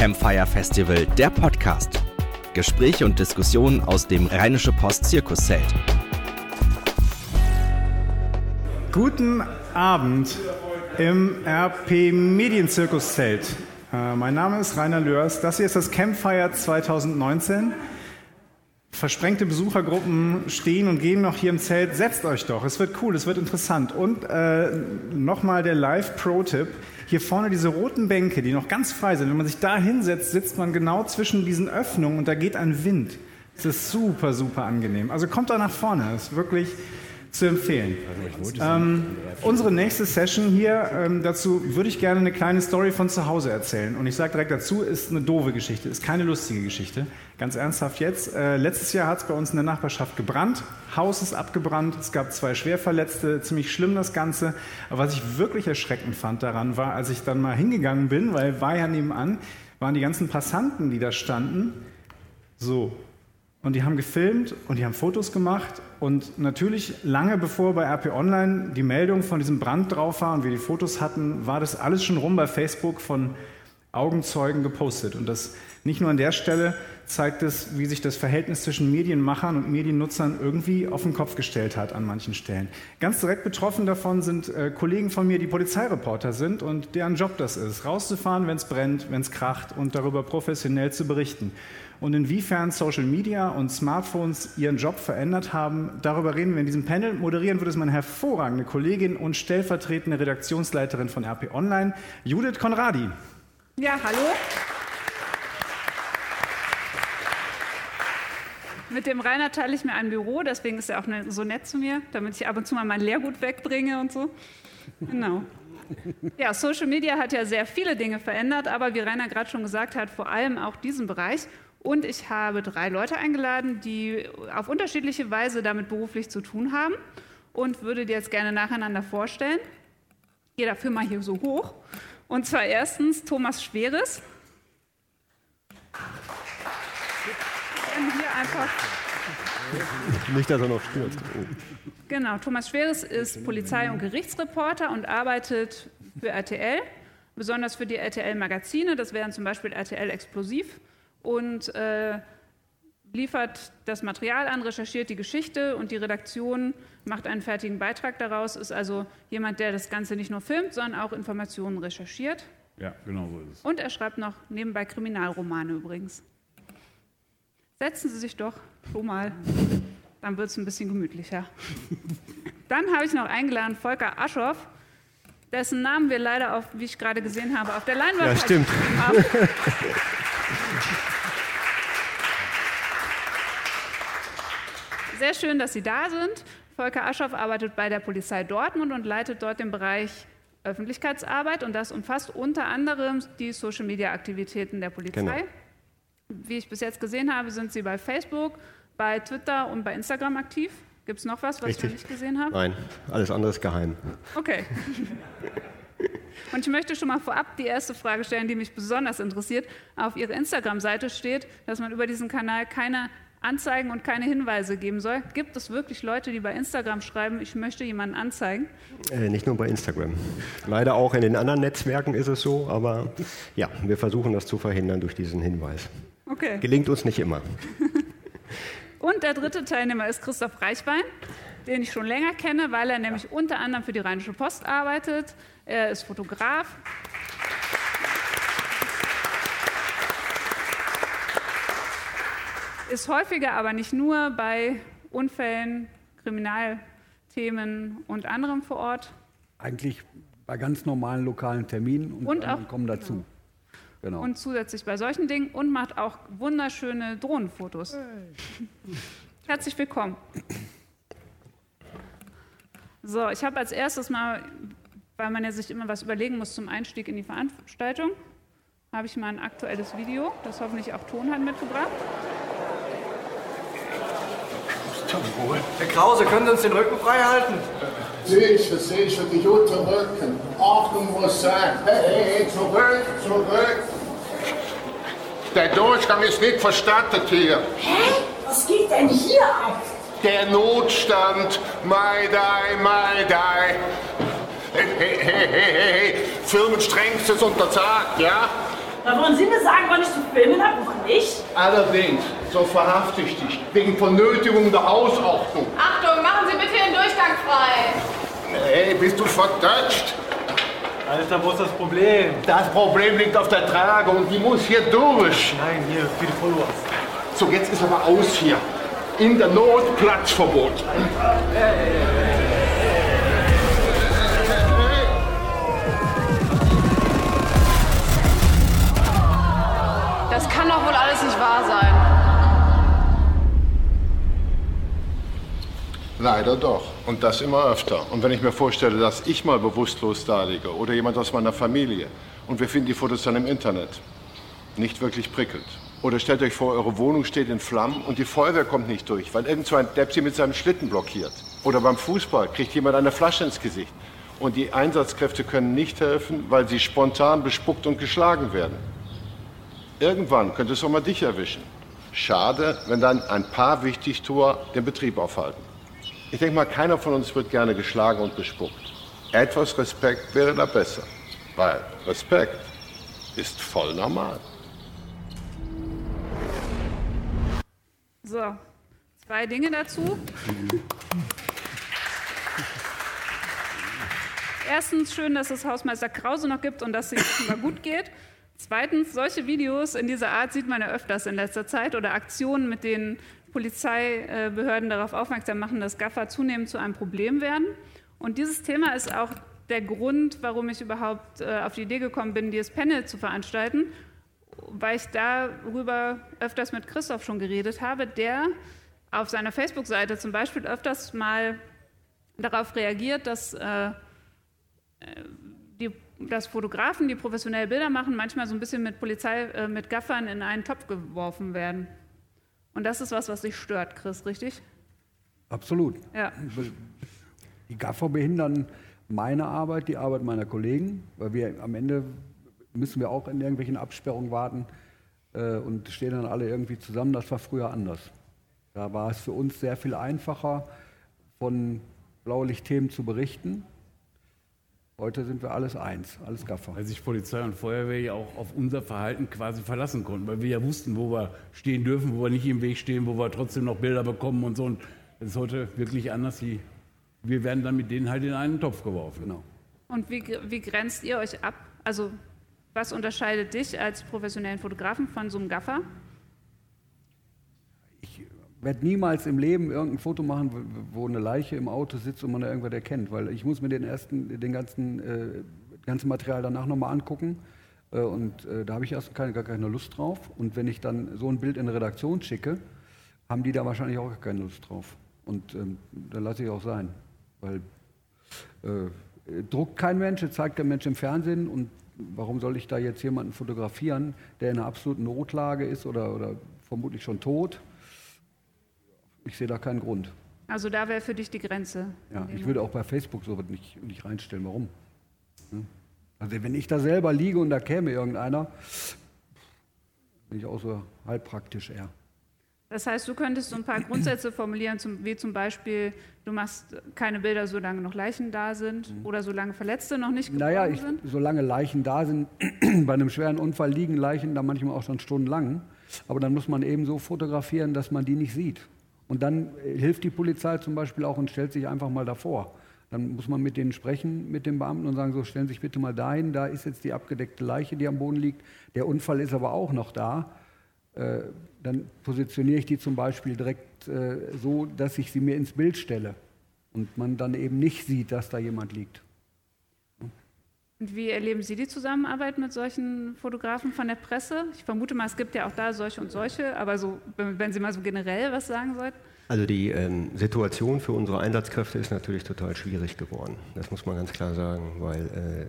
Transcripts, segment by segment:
Campfire Festival, der Podcast. Gespräche und Diskussionen aus dem Rheinische Post Zirkuszelt. Guten Abend im RP Medienzirkuszelt. Äh, mein Name ist Rainer Lörs. Das hier ist das Campfire 2019. Versprengte Besuchergruppen stehen und gehen noch hier im Zelt. Setzt euch doch, es wird cool, es wird interessant. Und äh, nochmal der Live-Pro-Tipp. Hier vorne diese roten Bänke, die noch ganz frei sind. Wenn man sich da hinsetzt, sitzt man genau zwischen diesen Öffnungen und da geht ein Wind. Es ist super, super angenehm. Also kommt da nach vorne. Es ist wirklich zu empfehlen. Ähm, unsere nächste Session hier, ähm, dazu würde ich gerne eine kleine Story von zu Hause erzählen. Und ich sage direkt dazu, ist eine doofe Geschichte, ist keine lustige Geschichte. Ganz ernsthaft jetzt. Äh, letztes Jahr hat es bei uns in der Nachbarschaft gebrannt. Haus ist abgebrannt. Es gab zwei Schwerverletzte. Ziemlich schlimm das Ganze. Aber was ich wirklich erschreckend fand daran war, als ich dann mal hingegangen bin, weil war ja nebenan, waren die ganzen Passanten, die da standen, so und die haben gefilmt und die haben Fotos gemacht. Und natürlich, lange bevor bei RP Online die Meldung von diesem Brand drauf war und wir die Fotos hatten, war das alles schon rum bei Facebook von Augenzeugen gepostet. Und das nicht nur an der Stelle zeigt es, wie sich das Verhältnis zwischen Medienmachern und Mediennutzern irgendwie auf den Kopf gestellt hat an manchen Stellen. Ganz direkt betroffen davon sind äh, Kollegen von mir, die Polizeireporter sind und deren Job das ist, rauszufahren, wenn es brennt, wenn es kracht und darüber professionell zu berichten. Und inwiefern Social Media und Smartphones ihren Job verändert haben, darüber reden wir in diesem Panel. Moderieren wird es meine hervorragende Kollegin und stellvertretende Redaktionsleiterin von RP Online, Judith Konradi. Ja, hallo. Mit dem Rainer teile ich mir ein Büro, deswegen ist er auch so nett zu mir, damit ich ab und zu mal mein Lehrgut wegbringe und so. Genau. Ja, Social Media hat ja sehr viele Dinge verändert, aber wie Rainer gerade schon gesagt hat, vor allem auch diesen Bereich. Und ich habe drei Leute eingeladen, die auf unterschiedliche Weise damit beruflich zu tun haben und würde die jetzt gerne nacheinander vorstellen. Gehe dafür mal hier so hoch. Und zwar erstens Thomas Schweres. Hier einfach. Nicht, dass er noch stürzt. Oh. Genau, Thomas Schweres ist Polizei- und Gerichtsreporter und arbeitet für RTL, besonders für die RTL-Magazine. Das wären zum Beispiel RTL Explosiv und äh, liefert das Material an, recherchiert die Geschichte und die Redaktion macht einen fertigen Beitrag daraus, ist also jemand, der das Ganze nicht nur filmt, sondern auch Informationen recherchiert. Ja, genau so ist es. Und er schreibt noch nebenbei Kriminalromane übrigens. Setzen Sie sich doch schon mal, dann wird es ein bisschen gemütlicher. Dann habe ich noch eingeladen Volker Aschoff, dessen Namen wir leider, auf, wie ich gerade gesehen habe, auf der Leinwand ja, stimmt. haben. Sehr schön, dass Sie da sind. Volker Aschoff arbeitet bei der Polizei Dortmund und leitet dort den Bereich Öffentlichkeitsarbeit und das umfasst unter anderem die Social-Media-Aktivitäten der Polizei. Genau. Wie ich bis jetzt gesehen habe, sind Sie bei Facebook, bei Twitter und bei Instagram aktiv. Gibt es noch was, was Richtig. ich noch nicht gesehen habe? Nein, alles andere ist geheim. Okay. Und ich möchte schon mal vorab die erste Frage stellen, die mich besonders interessiert. Auf Ihrer Instagram-Seite steht, dass man über diesen Kanal keine Anzeigen und keine Hinweise geben soll. Gibt es wirklich Leute, die bei Instagram schreiben, ich möchte jemanden anzeigen? Äh, nicht nur bei Instagram. Leider auch in den anderen Netzwerken ist es so, aber ja, wir versuchen das zu verhindern durch diesen Hinweis. Okay. Gelingt uns nicht immer. und der dritte Teilnehmer ist Christoph Reichwein, den ich schon länger kenne, weil er nämlich unter anderem für die Rheinische Post arbeitet. Er ist Fotograf. Ist häufiger, aber nicht nur bei Unfällen, Kriminalthemen und anderem vor Ort. Eigentlich bei ganz normalen lokalen Terminen und, und auch, kommen dazu. Genau. Genau. Und zusätzlich bei solchen Dingen und macht auch wunderschöne Drohnenfotos. Hey. Herzlich willkommen. So, ich habe als erstes mal, weil man ja sich immer was überlegen muss zum Einstieg in die Veranstaltung, habe ich mal ein aktuelles Video, das hoffentlich auch Ton hat, mitgebracht. Herr Krause, können Sie uns den Rücken frei halten? Sicher, sicher, die guten Rücken. Achtung, muss sein. Hey, hey, hey, zurück, zurück. Der Durchgang ist nicht verstattet hier. Hä? Was geht denn hier ab? Der Notstand. Maidai, Maidai. Hey, hey, hey, hey, hey, hey. Firmen strengstes untersagt, ja? Da wollen Sie mir sagen, wann ich zu filmen habe und wann nicht? Allerdings, so verhafte ich dich, wegen Vernötigung der Hausordnung. Achtung, machen Sie bitte den Durchgang frei. Hey, bist du verdatscht? Alter, wo ist das Problem? Das Problem liegt auf der Trage und die muss hier durch. Nein, hier, für die Followers. So, jetzt ist aber aus hier. In der Not Platzverbot. Das kann doch wohl alles nicht wahr sein. Leider doch. Und das immer öfter. Und wenn ich mir vorstelle, dass ich mal bewusstlos da liege oder jemand aus meiner Familie und wir finden die Fotos dann im Internet, nicht wirklich prickelnd. Oder stellt euch vor, eure Wohnung steht in Flammen und die Feuerwehr kommt nicht durch, weil irgend so ein Depp sie mit seinem Schlitten blockiert. Oder beim Fußball kriegt jemand eine Flasche ins Gesicht. Und die Einsatzkräfte können nicht helfen, weil sie spontan bespuckt und geschlagen werden. Irgendwann könnte es auch mal dich erwischen. Schade, wenn dann ein paar Wichtigtuer den Betrieb aufhalten. Ich denke mal, keiner von uns wird gerne geschlagen und bespuckt. Etwas Respekt wäre da besser, weil Respekt ist voll normal. So, zwei Dinge dazu. Erstens schön, dass es Hausmeister Krause noch gibt und dass es immer gut geht. Zweitens, solche Videos in dieser Art sieht man ja öfters in letzter Zeit oder Aktionen, mit denen Polizeibehörden darauf aufmerksam machen, dass Gaffer zunehmend zu einem Problem werden. Und dieses Thema ist auch der Grund, warum ich überhaupt äh, auf die Idee gekommen bin, dieses Panel zu veranstalten, weil ich darüber öfters mit Christoph schon geredet habe, der auf seiner Facebook-Seite zum Beispiel öfters mal darauf reagiert, dass, äh, die, dass Fotografen, die professionell Bilder machen, manchmal so ein bisschen mit Polizei, äh, mit Gaffern in einen Topf geworfen werden. Und das ist was, was dich stört, Chris, richtig? Absolut. Ja. Die Gaffer behindern meine Arbeit, die Arbeit meiner Kollegen, weil wir am Ende müssen wir auch in irgendwelchen Absperrungen warten äh, und stehen dann alle irgendwie zusammen. Das war früher anders. Da war es für uns sehr viel einfacher, von Blaulichtthemen zu berichten. Heute sind wir alles eins, alles Gaffer. Weil sich Polizei und Feuerwehr ja auch auf unser Verhalten quasi verlassen konnten, weil wir ja wussten, wo wir stehen dürfen, wo wir nicht im Weg stehen, wo wir trotzdem noch Bilder bekommen und so. Und das ist heute wirklich anders. Wir werden dann mit denen halt in einen Topf geworfen. Genau. Und wie, wie grenzt ihr euch ab? Also was unterscheidet dich als professionellen Fotografen von so einem Gaffer? Werde niemals im Leben irgendein Foto machen, wo eine Leiche im Auto sitzt und man da irgendwas erkennt, weil ich muss mir den ersten, den ganzen, äh, ganzen Material danach nochmal angucken äh, und äh, da habe ich erst keine, gar keine Lust drauf. Und wenn ich dann so ein Bild in eine Redaktion schicke, haben die da wahrscheinlich auch gar keine Lust drauf. Und ähm, dann lasse ich auch sein, weil äh, druckt kein Mensch, zeigt der Mensch im Fernsehen und warum soll ich da jetzt jemanden fotografieren, der in einer absoluten Notlage ist oder, oder vermutlich schon tot? Ich sehe da keinen Grund. Also da wäre für dich die Grenze. Ja, ich würde auch bei Facebook so nicht, nicht reinstellen. Warum? Also wenn ich da selber liege und da käme irgendeiner, bin ich auch so halb praktisch eher. Das heißt, du könntest so ein paar Grundsätze formulieren, zum, wie zum Beispiel, du machst keine Bilder, solange noch Leichen da sind Mhm. oder solange Verletzte noch nicht geborgen Naja, ich, sind. solange Leichen da sind, bei einem schweren Unfall liegen Leichen da manchmal auch schon stundenlang. Aber dann muss man eben so fotografieren, dass man die nicht sieht. Und dann äh, hilft die Polizei zum Beispiel auch und stellt sich einfach mal davor. Dann muss man mit denen sprechen, mit den Beamten und sagen, so stellen Sie sich bitte mal dahin, da ist jetzt die abgedeckte Leiche, die am Boden liegt. Der Unfall ist aber auch noch da. Äh, dann positioniere ich die zum Beispiel direkt äh, so, dass ich sie mir ins Bild stelle und man dann eben nicht sieht, dass da jemand liegt. Und wie erleben Sie die Zusammenarbeit mit solchen Fotografen von der Presse? Ich vermute mal, es gibt ja auch da solche und solche, aber so, wenn Sie mal so generell was sagen sollten. Also die ähm, Situation für unsere Einsatzkräfte ist natürlich total schwierig geworden. Das muss man ganz klar sagen, weil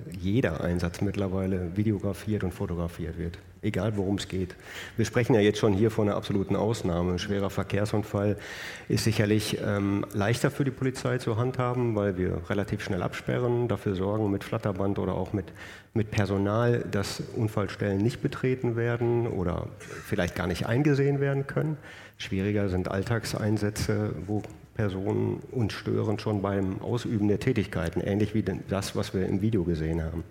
äh, jeder Einsatz mittlerweile videografiert und fotografiert wird, egal worum es geht. Wir sprechen ja jetzt schon hier von einer absoluten Ausnahme. Ein schwerer Verkehrsunfall ist sicherlich ähm, leichter für die Polizei zu handhaben, weil wir relativ schnell absperren, dafür sorgen mit Flatterband oder auch mit, mit Personal, dass Unfallstellen nicht betreten werden oder vielleicht gar nicht eingesehen werden können. Schwieriger sind Alltagseinsätze, wo Personen uns stören schon beim Ausüben der Tätigkeiten, ähnlich wie das, was wir im Video gesehen haben.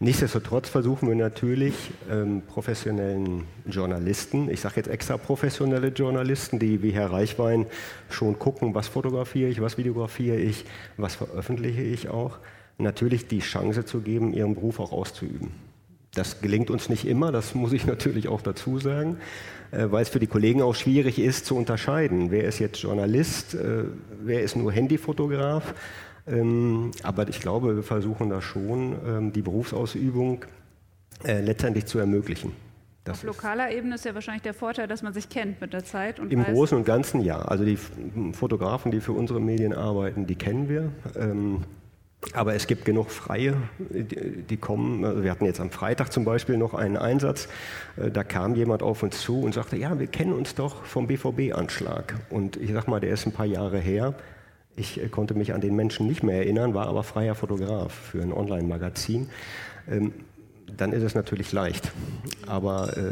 Nichtsdestotrotz versuchen wir natürlich ähm, professionellen Journalisten, ich sage jetzt extra professionelle Journalisten, die wie Herr Reichwein schon gucken, was fotografiere ich, was videografiere ich, was veröffentliche ich auch, natürlich die Chance zu geben, ihren Beruf auch auszuüben. Das gelingt uns nicht immer, das muss ich natürlich auch dazu sagen, äh, weil es für die Kollegen auch schwierig ist zu unterscheiden, wer ist jetzt Journalist, äh, wer ist nur Handyfotograf. Ähm, aber ich glaube, wir versuchen da schon, ähm, die Berufsausübung äh, letztendlich zu ermöglichen. Das Auf lokaler Ebene ist ja wahrscheinlich der Vorteil, dass man sich kennt mit der Zeit. Im Großen und Ganzen ja. Also die Fotografen, die für unsere Medien arbeiten, die kennen wir. Ähm, aber es gibt genug Freie, die kommen. Also wir hatten jetzt am Freitag zum Beispiel noch einen Einsatz. Äh, da kam jemand auf uns zu und sagte: Ja, wir kennen uns doch vom BVB-Anschlag. Und ich sag mal, der ist ein paar Jahre her. Ich äh, konnte mich an den Menschen nicht mehr erinnern, war aber freier Fotograf für ein Online-Magazin. Ähm, dann ist es natürlich leicht. Aber äh,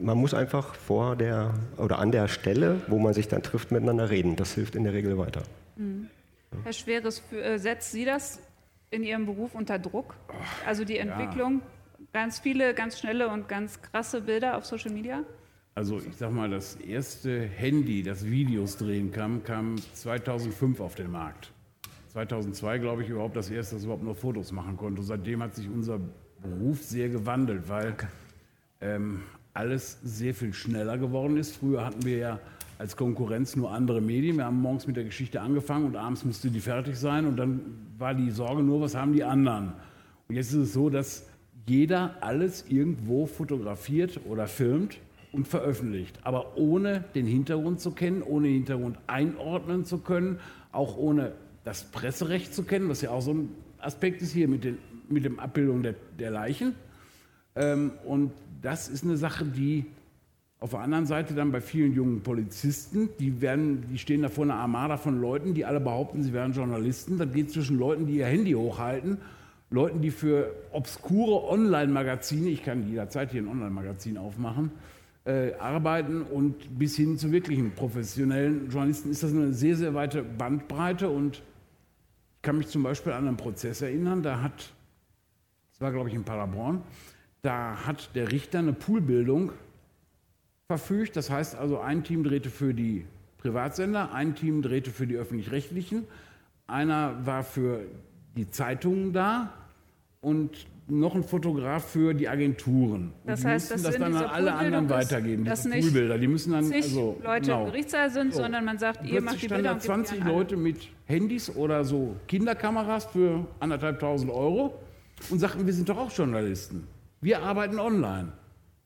man muss einfach vor der oder an der Stelle, wo man sich dann trifft, miteinander reden. Das hilft in der Regel weiter. Mhm. Herr Schweres, äh, setzt Sie das in Ihrem Beruf unter Druck? Also die Entwicklung, ja. ganz viele, ganz schnelle und ganz krasse Bilder auf Social Media? Also ich sag mal, das erste Handy, das Videos drehen kann, kam 2005 auf den Markt. 2002, glaube ich, überhaupt das erste, das überhaupt nur Fotos machen konnte. Und seitdem hat sich unser Beruf sehr gewandelt, weil ähm, alles sehr viel schneller geworden ist. Früher hatten wir ja als Konkurrenz nur andere Medien. Wir haben morgens mit der Geschichte angefangen und abends musste die fertig sein und dann war die Sorge nur, was haben die anderen. Und jetzt ist es so, dass jeder alles irgendwo fotografiert oder filmt und veröffentlicht, aber ohne den Hintergrund zu kennen, ohne den Hintergrund einordnen zu können, auch ohne das Presserecht zu kennen, was ja auch so ein Aspekt ist hier mit, den, mit dem Abbildung der, der Leichen. Ähm, und das ist eine Sache, die auf der anderen Seite dann bei vielen jungen Polizisten, die, werden, die stehen da vor einer Armada von Leuten, die alle behaupten, sie wären Journalisten. Das geht zwischen Leuten, die ihr Handy hochhalten, Leuten, die für obskure Online-Magazine, ich kann jederzeit hier ein Online-Magazin aufmachen, äh, arbeiten und bis hin zu wirklichen professionellen Journalisten ist das eine sehr, sehr weite Bandbreite. Und ich kann mich zum Beispiel an einen Prozess erinnern, da hat, das war glaube ich in Paderborn, da hat der Richter eine Poolbildung verfügt. Das heißt also, ein Team drehte für die Privatsender, ein Team drehte für die öffentlich-rechtlichen, einer war für die Zeitungen da und noch ein Fotograf für die Agenturen. Das die heißt, müssen das, dann an alle anderen weitergeben, diese Poolbilder. Die müssen dann also, Leute genau. im Gerichtssaal sind, so. sondern man sagt, ihr macht die Bilder. Dann 20 Leute mit Handys oder so Kinderkameras für anderthalb tausend Euro und sagten, wir sind doch auch Journalisten. Wir arbeiten online.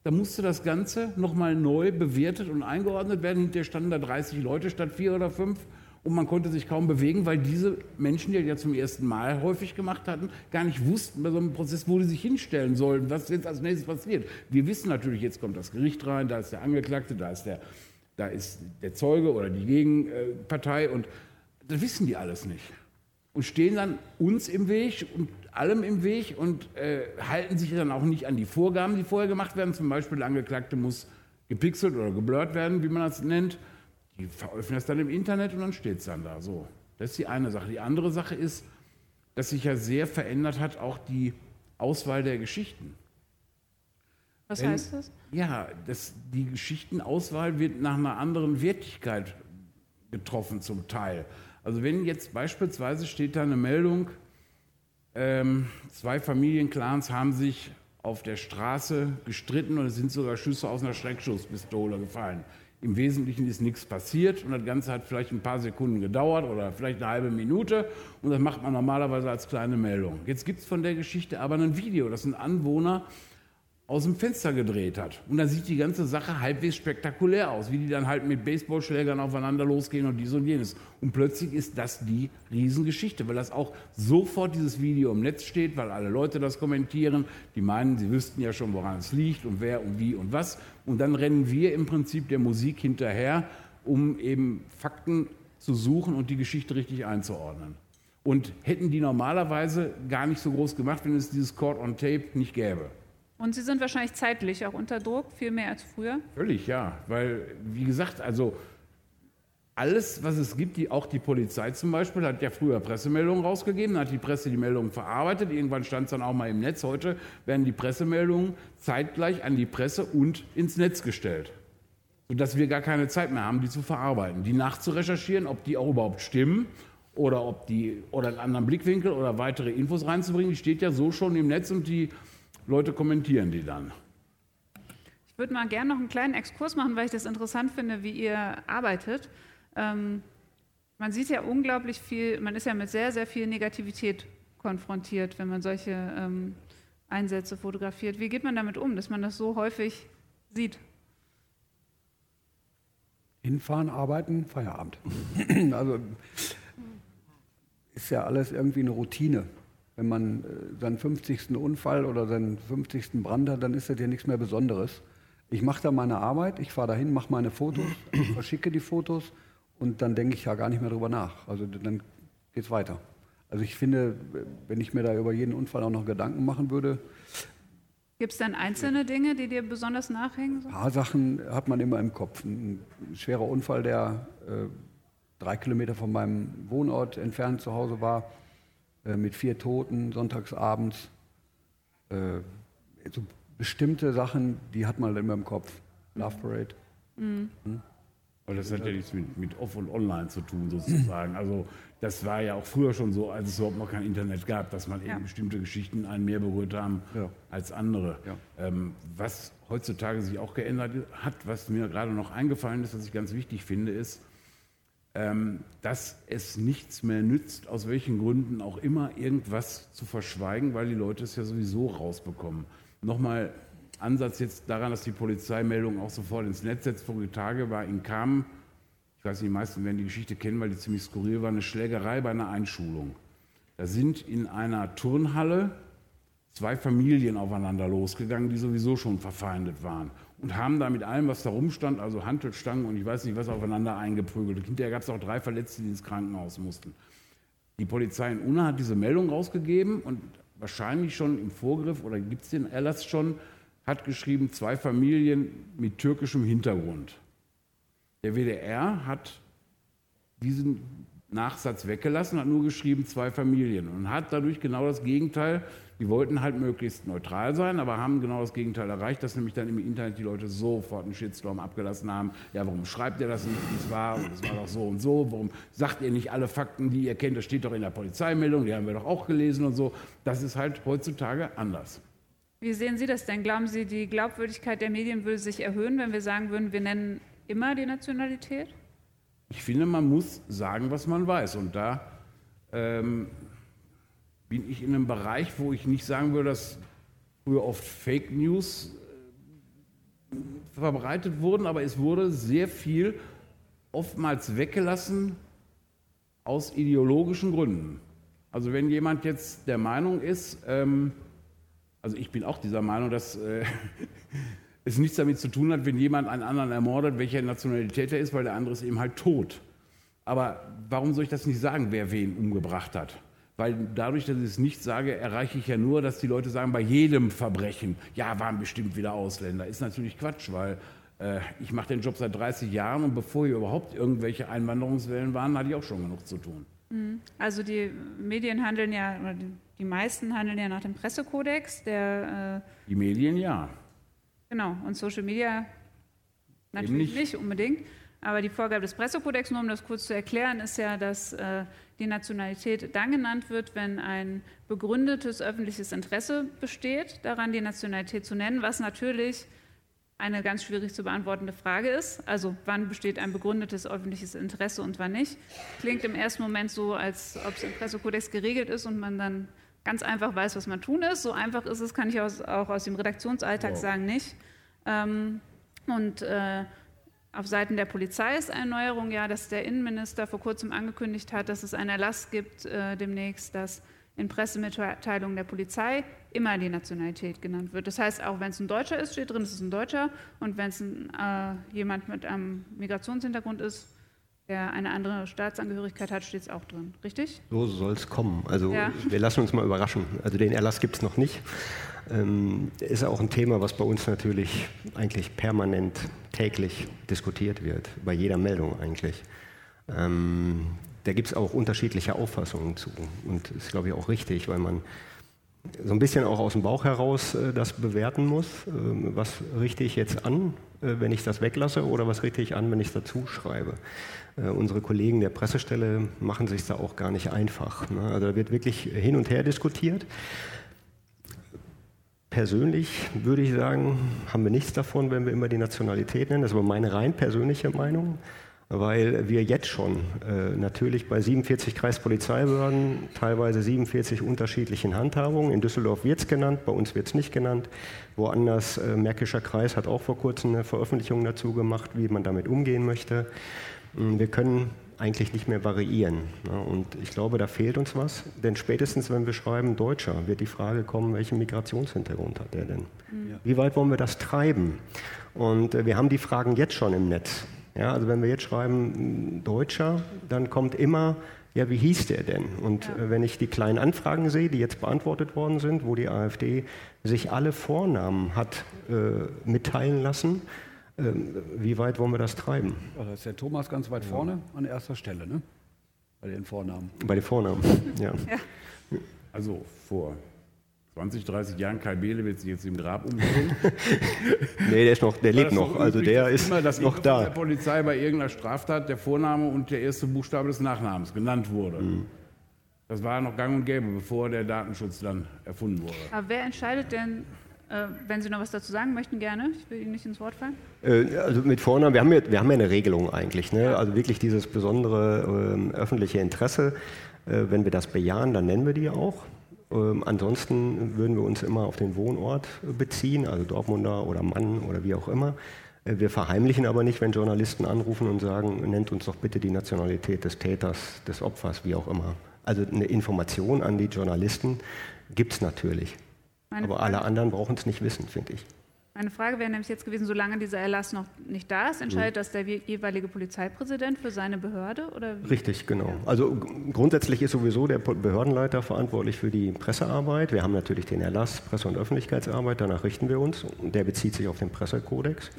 Da musste das Ganze nochmal neu bewertet und eingeordnet werden. Hinterher standen da 30 Leute statt vier oder fünf und man konnte sich kaum bewegen, weil diese Menschen, die das ja zum ersten Mal häufig gemacht hatten, gar nicht wussten bei so einem Prozess, wo sie sich hinstellen sollten, was jetzt als nächstes passiert. Wir wissen natürlich, jetzt kommt das Gericht rein, da ist der Angeklagte, da ist der, da ist der Zeuge oder die Gegenpartei und das wissen die alles nicht. Und stehen dann uns im Weg und allem im Weg und äh, halten sich dann auch nicht an die Vorgaben, die vorher gemacht werden. Zum Beispiel, der Angeklagte muss gepixelt oder geblurrt werden, wie man das nennt. Die veröffentlichen das dann im Internet und dann steht es dann da. So, das ist die eine Sache. Die andere Sache ist, dass sich ja sehr verändert hat auch die Auswahl der Geschichten. Was Wenn, heißt das? Ja, das, die Geschichtenauswahl wird nach einer anderen Wertigkeit getroffen zum Teil. Also wenn jetzt beispielsweise steht da eine Meldung, ähm, zwei Familienclans haben sich auf der Straße gestritten und es sind sogar Schüsse aus einer Schreckschusspistole gefallen. Im Wesentlichen ist nichts passiert und das Ganze hat vielleicht ein paar Sekunden gedauert oder vielleicht eine halbe Minute und das macht man normalerweise als kleine Meldung. Jetzt gibt es von der Geschichte aber ein Video, das ein Anwohner aus dem Fenster gedreht hat. Und da sieht die ganze Sache halbwegs spektakulär aus, wie die dann halt mit Baseballschlägern aufeinander losgehen und dies und jenes. Und plötzlich ist das die Riesengeschichte, weil das auch sofort dieses Video im Netz steht, weil alle Leute das kommentieren, die meinen, sie wüssten ja schon, woran es liegt und wer und wie und was. Und dann rennen wir im Prinzip der Musik hinterher, um eben Fakten zu suchen und die Geschichte richtig einzuordnen. Und hätten die normalerweise gar nicht so groß gemacht, wenn es dieses Court on Tape nicht gäbe. Und Sie sind wahrscheinlich zeitlich auch unter Druck, viel mehr als früher? Völlig, ja. Weil, wie gesagt, also alles, was es gibt, die, auch die Polizei zum Beispiel, hat ja früher Pressemeldungen rausgegeben, hat die Presse die Meldungen verarbeitet, irgendwann stand es dann auch mal im Netz. Heute werden die Pressemeldungen zeitgleich an die Presse und ins Netz gestellt, sodass wir gar keine Zeit mehr haben, die zu verarbeiten, die nachzurecherchieren, ob die auch überhaupt stimmen oder ob die oder einen anderen Blickwinkel oder weitere Infos reinzubringen. Die steht ja so schon im Netz und die Leute kommentieren die dann. Ich würde mal gerne noch einen kleinen Exkurs machen, weil ich das interessant finde, wie ihr arbeitet. Ähm, man sieht ja unglaublich viel, man ist ja mit sehr, sehr viel Negativität konfrontiert, wenn man solche ähm, Einsätze fotografiert. Wie geht man damit um, dass man das so häufig sieht? Hinfahren, arbeiten, Feierabend. also ist ja alles irgendwie eine Routine. Wenn man äh, seinen 50. Unfall oder seinen 50. Brand hat, dann ist das ja nichts mehr Besonderes. Ich mache da meine Arbeit, ich fahre dahin, mache meine Fotos, verschicke die Fotos und dann denke ich ja gar nicht mehr drüber nach. Also dann geht es weiter. Also ich finde, wenn ich mir da über jeden Unfall auch noch Gedanken machen würde. Gibt es dann einzelne Dinge, die dir besonders nachhängen? Ein paar Sachen hat man immer im Kopf. Ein, schwerer Unfall, der äh, drei Kilometer von meinem Wohnort entfernt zu Hause war, äh, mit vier Toten, sonntagsabends. Äh, so bestimmte Sachen, die hat man immer im Kopf. Love Parade. Mhm. Hm? Aber das hat ja nichts mit, mit Off- und Online zu tun, sozusagen. Also das war ja auch früher schon so, als es überhaupt noch kein Internet gab, dass man ja. eben bestimmte Geschichten einen mehr berührt haben ja. als andere. Ja. Ähm, was heutzutage sich auch geändert hat, was mir gerade noch eingefallen ist, was ich ganz wichtig finde, ist, dass es nichts mehr nützt, aus welchen Gründen auch immer, irgendwas zu verschweigen, weil die Leute es ja sowieso rausbekommen. Nochmal Ansatz jetzt daran, dass die Polizeimeldung auch sofort ins Netz setzt. Vorige Tage war in Kamen, ich weiß nicht, die meisten werden die Geschichte kennen, weil die ziemlich skurril war, eine Schlägerei bei einer Einschulung. Da sind in einer Turnhalle zwei Familien aufeinander losgegangen, die sowieso schon verfeindet waren und haben da mit allem, was da rumstand, also Hantelstangen und ich weiß nicht was, aufeinander eingeprügelt. Hinterher gab es auch drei Verletzte, die ins Krankenhaus mussten. Die Polizei in Unna hat diese Meldung rausgegeben und wahrscheinlich schon im Vorgriff oder gibt es den Erlass schon, hat geschrieben, zwei Familien mit türkischem Hintergrund. Der WDR hat diesen Nachsatz weggelassen, hat nur geschrieben, zwei Familien und hat dadurch genau das Gegenteil. Die wollten halt möglichst neutral sein, aber haben genau das Gegenteil erreicht, dass nämlich dann im Internet die Leute sofort einen Shitstorm abgelassen haben. Ja, warum schreibt ihr das nicht, wie es war? Und es war doch so und so. Warum sagt ihr nicht alle Fakten, die ihr kennt? Das steht doch in der Polizeimeldung, die haben wir doch auch gelesen und so. Das ist halt heutzutage anders. Wie sehen Sie das denn? Glauben Sie, die Glaubwürdigkeit der Medien würde sich erhöhen, wenn wir sagen würden, wir nennen immer die Nationalität? Ich finde, man muss sagen, was man weiß. Und da ähm, bin ich in einem Bereich, wo ich nicht sagen würde, dass früher oft Fake News äh, verbreitet wurden, aber es wurde sehr viel oftmals weggelassen aus ideologischen Gründen. Also wenn jemand jetzt der Meinung ist, ähm, also ich bin auch dieser Meinung, dass äh, es nichts damit zu tun hat, wenn jemand einen anderen ermordet, welcher Nationalität er ist, weil der andere ist eben halt tot. Aber warum soll ich das nicht sagen, wer wen umgebracht hat? Weil dadurch, dass ich es nicht sage, erreiche ich ja nur, dass die Leute sagen, bei jedem Verbrechen, ja, waren bestimmt wieder Ausländer. Ist natürlich Quatsch, weil äh, ich mache den Job seit 30 Jahren und bevor hier überhaupt irgendwelche Einwanderungswellen waren, hatte ich auch schon genug zu tun. Mhm. Also die Medien handeln ja, die meisten handeln ja nach dem Pressekodex. Der, äh, die Medien ja. Genau, und Social Media natürlich nicht. nicht. unbedingt. Aber die Vorgabe des Pressekodex, nur um das kurz zu erklären, ist ja, dass äh, die Nationalität dann genannt wird, wenn ein begründetes öffentliches Interesse besteht, daran die Nationalität zu nennen, was natürlich eine ganz schwierig zu beantwortende Frage ist. Also wann besteht ein begründetes öffentliches Interesse und wann nicht. Klingt im ersten Moment so, als ob es im Pressekodex geregelt ist und man dann ganz einfach weiß, was man tun ist. So einfach ist es, kann ich aus, auch aus dem Redaktionsalltag wow. sagen, nicht. Ähm, und äh, auf Seiten der Polizei ist eine Neuerung ja, dass der Innenminister vor kurzem angekündigt hat, dass es einen Erlass gibt äh, demnächst, dass in Pressemitteilungen der Polizei immer die Nationalität genannt wird. Das heißt, auch wenn es ein Deutscher ist, steht drin, es ist ein Deutscher. Und wenn es äh, jemand mit einem Migrationshintergrund ist, der eine andere Staatsangehörigkeit hat, steht es auch drin. Richtig? So soll es kommen. Also ja. wir lassen uns mal überraschen. Also den Erlass gibt es noch nicht. Ähm, ist auch ein Thema, was bei uns natürlich eigentlich permanent täglich diskutiert wird, bei jeder Meldung eigentlich. Ähm, da gibt es auch unterschiedliche Auffassungen zu. Und das ist, glaube ich, auch richtig, weil man so ein bisschen auch aus dem Bauch heraus äh, das bewerten muss. Äh, was richte ich jetzt an, wenn ich das weglasse oder was richte ich an, wenn ich es dazu schreibe? Äh, unsere Kollegen der Pressestelle machen sich da auch gar nicht einfach. Ne? Also da wird wirklich hin und her diskutiert. Persönlich würde ich sagen, haben wir nichts davon, wenn wir immer die Nationalität nennen. Das ist aber meine rein persönliche Meinung weil wir jetzt schon äh, natürlich bei 47 Kreispolizeibehörden, teilweise 47 unterschiedlichen Handhabungen, in Düsseldorf wird es genannt, bei uns wird es nicht genannt, woanders, äh, Märkischer Kreis hat auch vor kurzem eine Veröffentlichung dazu gemacht, wie man damit umgehen möchte. Ähm, wir können eigentlich nicht mehr variieren. Ja, und ich glaube, da fehlt uns was, denn spätestens, wenn wir schreiben Deutscher, wird die Frage kommen, welchen Migrationshintergrund hat der denn? Ja. Wie weit wollen wir das treiben? Und äh, wir haben die Fragen jetzt schon im Netz. Ja, also wenn wir jetzt schreiben Deutscher, dann kommt immer, ja, wie hieß der denn? Und ja. äh, wenn ich die kleinen Anfragen sehe, die jetzt beantwortet worden sind, wo die AfD sich alle Vornamen hat äh, mitteilen lassen, äh, wie weit wollen wir das treiben? Ja, da ist der Thomas ganz weit vorne an erster Stelle, ne? Bei den Vornamen. Bei den Vornamen, ja. ja. Also vor 20, 30 Jahren Kai Behle wird sich jetzt im Grab umdrehen. nee, der, ist noch, der lebt noch. Also der ist immer, dass noch da. der Polizei bei irgendeiner Straftat der Vorname und der erste Buchstabe des Nachnamens genannt wurde. Mhm. Das war noch gang und gäbe, bevor der Datenschutz dann erfunden wurde. Aber wer entscheidet denn, äh, wenn Sie noch was dazu sagen möchten, gerne. Ich will Ihnen nicht ins Wort fallen. Äh, also mit Vornamen, wir haben ja, wir haben ja eine Regelung eigentlich. Ne? Also wirklich dieses besondere äh, öffentliche Interesse. Äh, wenn wir das bejahen, dann nennen wir die auch. Ähm, ansonsten würden wir uns immer auf den Wohnort beziehen, also Dortmunder oder Mann oder wie auch immer. Äh, wir verheimlichen aber nicht, wenn Journalisten anrufen und sagen, nennt uns doch bitte die Nationalität des Täters, des Opfers, wie auch immer. Also eine Information an die Journalisten gibt es natürlich. Meine aber Frage. alle anderen brauchen es nicht wissen, finde ich. Meine Frage wäre nämlich jetzt gewesen, solange dieser Erlass noch nicht da ist, entscheidet mhm. das der jeweilige Polizeipräsident für seine Behörde? Oder Richtig, genau. Also grundsätzlich ist sowieso der Behördenleiter verantwortlich für die Pressearbeit. Wir haben natürlich den Erlass Presse- und Öffentlichkeitsarbeit, danach richten wir uns. Der bezieht sich auf den Pressekodex.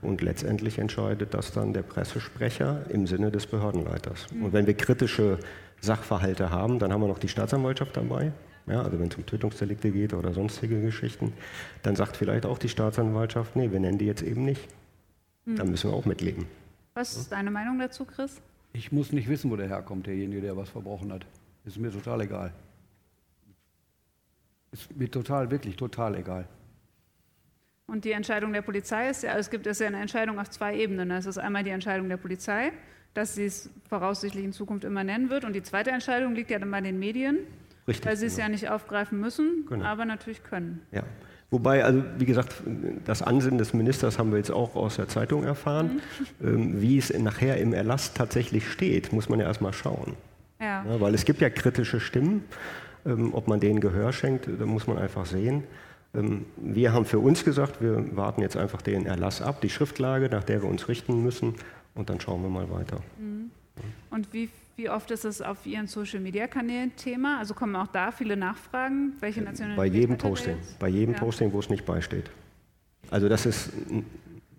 Und letztendlich entscheidet das dann der Pressesprecher im Sinne des Behördenleiters. Mhm. Und wenn wir kritische Sachverhalte haben, dann haben wir noch die Staatsanwaltschaft dabei ja, also wenn es um Tötungsdelikte geht oder sonstige Geschichten, dann sagt vielleicht auch die Staatsanwaltschaft, nee, wir nennen die jetzt eben nicht. Hm. Dann müssen wir auch mitleben. Was ist deine Meinung dazu, Chris? Ich muss nicht wissen, wo der herkommt, derjenige, der was verbrochen hat. Ist mir total egal. Ist mir total, wirklich total egal. Und die Entscheidung der Polizei ist ja, es gibt es ja eine Entscheidung auf zwei Ebenen. Es ist einmal die Entscheidung der Polizei, dass sie es voraussichtlich in Zukunft immer nennen wird. Und die zweite Entscheidung liegt ja dann bei den Medien. Richtig, weil sie es genau. ja nicht aufgreifen müssen, genau. aber natürlich können. Ja. Wobei, also wie gesagt, das Ansinnen des Ministers haben wir jetzt auch aus der Zeitung erfahren. Mhm. Ähm, wie es nachher im Erlass tatsächlich steht, muss man ja erstmal schauen. Ja. ja. weil es gibt ja kritische Stimmen. Ähm, ob man denen Gehör schenkt, da muss man einfach sehen. Ähm, wir haben für uns gesagt, wir warten jetzt einfach den Erlass ab, die Schriftlage, nach der wir uns richten müssen, und dann schauen wir mal weiter. Mhm. Und wie wie oft ist es auf Ihren Social-Media-Kanälen Thema? Also kommen auch da viele Nachfragen? Welche Nationalität Bei jedem Posting, bei jedem ja. Posting, wo es nicht beisteht. Also das ist,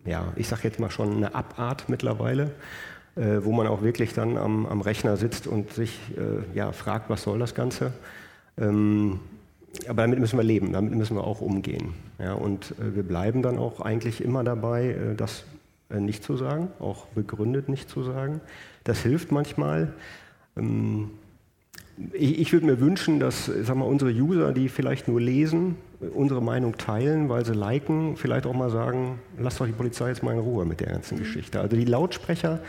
ja, ich sage jetzt mal schon eine Abart mittlerweile, äh, wo man auch wirklich dann am, am Rechner sitzt und sich äh, ja, fragt, was soll das Ganze? Ähm, aber damit müssen wir leben, damit müssen wir auch umgehen. Ja, und äh, wir bleiben dann auch eigentlich immer dabei, äh, das äh, nicht zu sagen, auch begründet nicht zu sagen. Das hilft manchmal. Ähm, ich, würde mir wünschen, dass sag mal, unsere User, die vielleicht nur lesen, unsere Meinung teilen, weil sie liken, vielleicht auch mal sagen, lasst doch die Polizei jetzt mal in Ruhe mit der ganzen mhm. Geschichte. Also die Lautsprecher,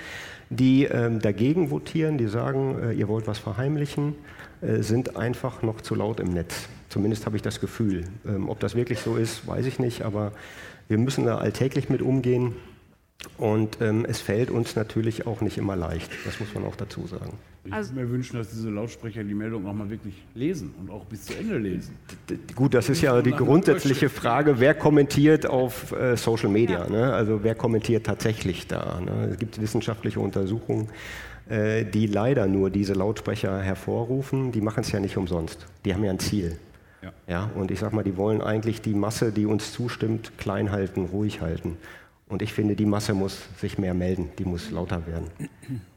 die ähm, dagegen votieren, die sagen, äh, ihr wollt was verheimlichen, äh, sind einfach noch zu laut im Netz. Zumindest habe ich das Gefühl. Ähm, ob das wirklich so ist, weiß ich nicht, aber wir müssen da alltäglich mit umgehen. Und ähm, es fällt uns natürlich auch nicht immer leicht, das muss man auch dazu sagen. Ich also, würde mir wünschen, dass diese Lautsprecher die Meldung auch mal wirklich lesen und auch bis zu Ende lesen. Gut, das ist ja die grundsätzliche Frage, wer kommentiert auf äh, Social Media? Ja. Ne? Also wer kommentiert tatsächlich da? Ne? Es gibt wissenschaftliche Untersuchungen, äh, die leider nur diese Lautsprecher hervorrufen. Die machen es ja nicht umsonst. Die haben ja ein Ziel. Ja. ja. Und ich sage mal, die wollen eigentlich die Masse, die uns zustimmt, klein halten, ruhig halten. Und ich finde, die Masse muss sich mehr melden, die muss lauter werden.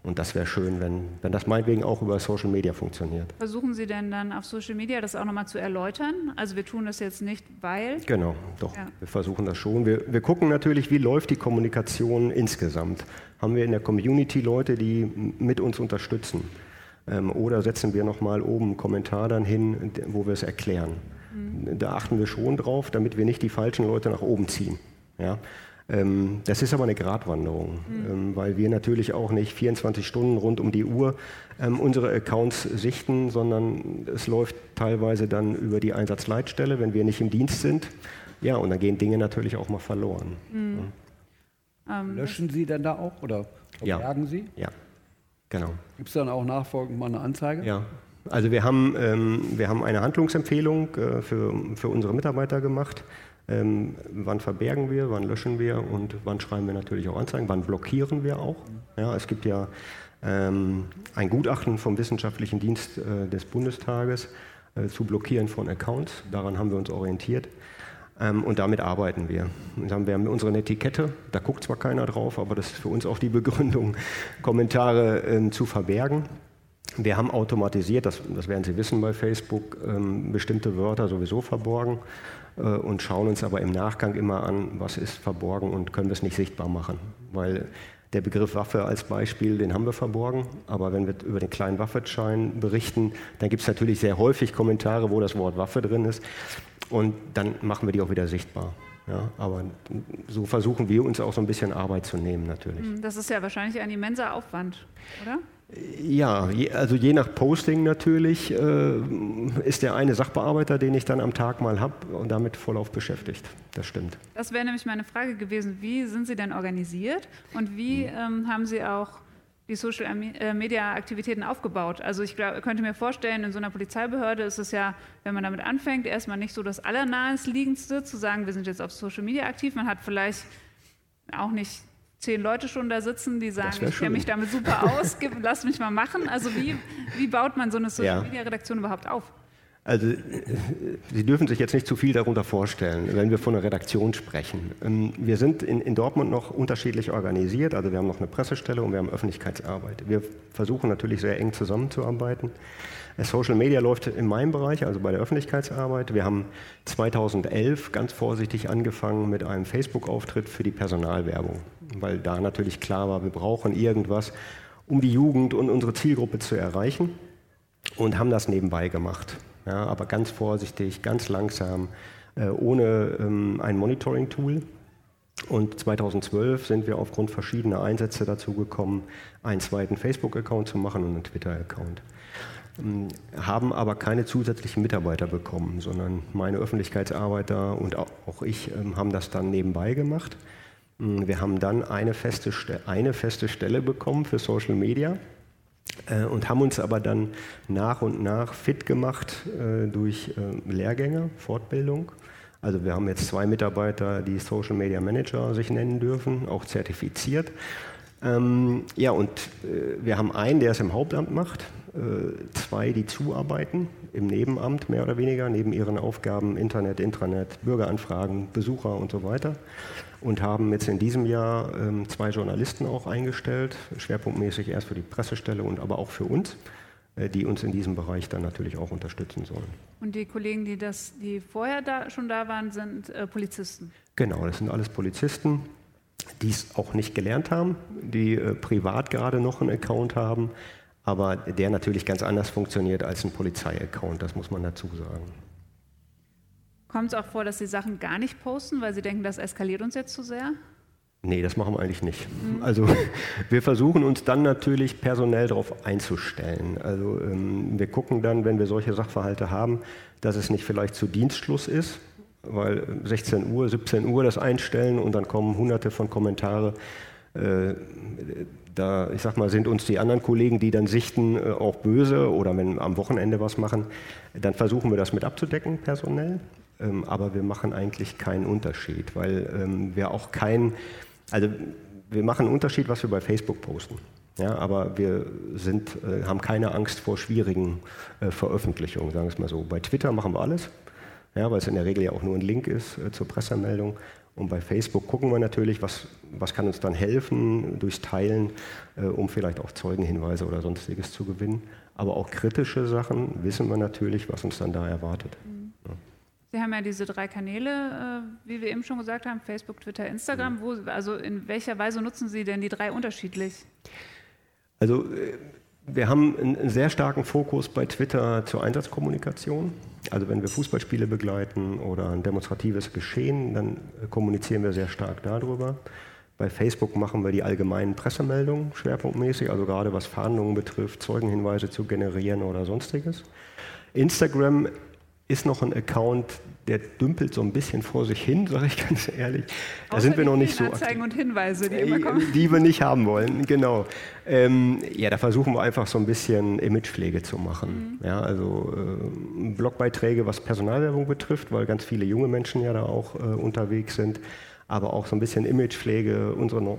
Und das wäre schön, wenn, wenn das meinetwegen auch über Social Media funktioniert. Versuchen Sie denn dann auf Social Media das auch nochmal zu erläutern? Also wir tun das jetzt nicht, weil. Genau, doch. Ja. Wir versuchen das schon. Wir, wir gucken natürlich, wie läuft die Kommunikation insgesamt. Haben wir in der Community Leute, die mit uns unterstützen? Ähm, oder setzen wir nochmal oben einen Kommentar dann hin, wo wir es erklären? Mhm. Da achten wir schon drauf, damit wir nicht die falschen Leute nach oben ziehen. Ja? Ähm, das ist aber eine Gratwanderung, mhm. weil wir natürlich auch nicht 24 Stunden rund um die Uhr ähm, unsere Accounts sichten, sondern es läuft teilweise dann über die Einsatzleitstelle, wenn wir nicht im Dienst sind. Ja, und dann gehen Dinge natürlich auch mal verloren. Mhm. Ja. Ähm, Löschen Sie denn da auch oder verbergen ja. Sie? Ja, genau. Gibt es dann auch nachfolgend mal eine Anzeige? Ja, also wir haben, ähm, wir haben eine Handlungsempfehlung äh, für, für unsere Mitarbeiter gemacht. Ähm, wann verbergen wir, wann löschen wir und wann schreiben wir natürlich auch Anzeigen, wann blockieren wir auch. Ja, es gibt ja ähm, ein Gutachten vom Wissenschaftlichen Dienst äh, des Bundestages äh, zu Blockieren von Accounts. Daran haben wir uns orientiert. Ähm, und damit arbeiten wir. Und haben wir unsere Etikette, da guckt zwar keiner drauf, aber das ist für uns auch die Begründung, Kommentare ähm, zu verbergen. Wir haben automatisiert, das, das werden Sie wissen bei Facebook, ähm, bestimmte Wörter sowieso verborgen. Äh, und schauen uns aber im Nachgang immer an, was ist verborgen und können wir es nicht sichtbar machen. Weil der Begriff Waffe als Beispiel, den haben wir verborgen, aber wenn wir über den kleinen Waffenschein berichten, dann gibt es natürlich sehr häufig Kommentare, wo das Wort Waffe drin ist und dann machen wir die auch wieder sichtbar. Ja, aber so versuchen wir uns auch so ein bisschen Arbeit zu nehmen natürlich. Hm, das ist ja wahrscheinlich ein immenser Aufwand, oder? Ja, also je nach Posting natürlich äh, ist der eine Sachbearbeiter, den ich dann am Tag mal habe und damit vollauf beschäftigt. Das stimmt. Das wäre nämlich meine Frage gewesen. Wie sind Sie denn organisiert und wie hm. ähm, haben Sie auch die Social äh, Media Aktivitäten aufgebaut? Also ich glaub, könnte mir vorstellen, in so einer Polizeibehörde ist es ja, wenn man damit anfängt, erstmal nicht so das Allernahestliegendste zu sagen, wir sind jetzt auf Social Media aktiv. Man hat vielleicht auch nicht zehn Leute schon da sitzen, die sagen, ich kenne mich damit super aus, lass mich mal machen. Also wie, wie baut man so eine Social-Media-Redaktion überhaupt auf? Also Sie dürfen sich jetzt nicht zu viel darunter vorstellen, wenn wir von einer Redaktion sprechen. Ähm, wir sind in, in, Dortmund noch unterschiedlich organisiert. Also wir haben noch eine Pressestelle und wir haben Öffentlichkeitsarbeit. Wir versuchen natürlich sehr eng zusammenzuarbeiten. Social Media läuft in meinem Bereich, also bei der Öffentlichkeitsarbeit. Wir haben 2011 ganz vorsichtig angefangen mit einem Facebook-Auftritt für die Personalwerbung, weil da natürlich klar war, wir brauchen irgendwas, um die Jugend und unsere Zielgruppe zu erreichen und haben das nebenbei gemacht. Ja, aber ganz vorsichtig, ganz langsam, äh, ohne ähm, ein Monitoring-Tool. Und 2012 sind wir aufgrund verschiedener Einsätze dazu gekommen, einen zweiten Facebook-Account zu machen und einen Twitter-Account. Ähm, haben aber keine zusätzlichen Mitarbeiter bekommen, sondern meine Öffentlichkeitsarbeiter und auch ich ähm, haben das dann nebenbei gemacht. Ähm, wir haben dann eine feste, eine feste Stelle bekommen für Social Media äh, und haben uns aber dann nach und nach fit gemacht äh, durch äh, Lehrgänge, Fortbildung. Also wir haben jetzt zwei Mitarbeiter, die Social Media Manager sich nennen dürfen, auch zertifiziert. Ähm, ja, und äh, wir haben einen, der es im Hauptamt macht, äh, zwei, die zuarbeiten im Nebenamt, mehr oder weniger, neben ihren Aufgaben Internet, Intranet, Bürgeranfragen, Besucher und so weiter. Und haben jetzt in diesem Jahr ähm, zwei Journalisten auch eingestellt, schwerpunktmäßig erst für die Pressestelle und aber auch für uns, äh, die uns in diesem Bereich dann natürlich auch unterstützen sollen. Und die Kollegen, die, das, die vorher da, schon da waren, sind äh, Polizisten? Genau, das sind alles Polizisten die es auch nicht gelernt haben, die äh, privat gerade noch einen Account haben, aber der natürlich ganz anders funktioniert als ein Polizei-Account, das muss man dazu sagen. Kommt es auch vor, dass Sie Sachen gar nicht posten, weil Sie denken, das eskaliert uns jetzt zu sehr? Nee, das machen wir eigentlich nicht. Mhm. Also wir versuchen uns dann natürlich personell darauf einzustellen. Also ähm, wir gucken dann, wenn wir solche Sachverhalte haben, dass es nicht vielleicht zu Dienstschluss ist, weil 16 Uhr, 17 Uhr das einstellen und dann kommen hunderte von Kommentare. Äh, da, ich sag mal, sind uns die anderen Kollegen, die dann sichten, äh, auch böse oder wenn am Wochenende was machen, dann versuchen wir das mit abzudecken, personell. Ähm, aber wir machen eigentlich keinen Unterschied, weil ähm, wir auch kein, also wir machen einen Unterschied, was wir bei Facebook posten. Ja, aber wir sind, äh, haben keine Angst vor schwierigen Veröffentlichungen, sagen wir es mal so. Bei Twitter machen wir alles ja, weil es in der Regel ja auch nur ein Link ist äh, zur Pressemeldung. Und bei Facebook gucken wir natürlich, was, was kann uns dann helfen durchs Teilen, äh, um vielleicht auch Zeugenhinweise oder sonstiges zu gewinnen. Aber auch kritische Sachen wissen wir natürlich, was uns dann da erwartet. Mhm. Ja. Sie haben ja diese drei Kanäle, äh, wie wir eben schon gesagt haben, Facebook, Twitter, Instagram. Mhm. Wo, also in welcher Weise nutzen Sie denn die drei unterschiedlich? Also äh, wir haben einen sehr starken Fokus bei Twitter zur Einsatzkommunikation. Also wenn wir Fußballspiele begleiten oder ein demonstratives Geschehen, dann kommunizieren wir sehr stark darüber. Bei Facebook machen wir die allgemeinen Pressemeldungen schwerpunktmäßig, also gerade was Fahndungen betrifft, Zeugenhinweise zu generieren oder sonstiges. Instagram ist noch ein Account, der dümpelt so ein bisschen vor sich hin, sage ich ganz ehrlich. Da Außer sind wir noch nicht so Anzeigen und Hinweise, die immer äh, kommen. Die wir nicht haben wollen, genau. Ähm, ja, da versuchen wir einfach so ein bisschen Imagepflege zu machen. Mhm. Ja, also äh, Blogbeiträge, was Personalwerbung betrifft, weil ganz viele junge Menschen ja da auch äh, unterwegs sind aber auch so ein bisschen Imagepflege, unsere,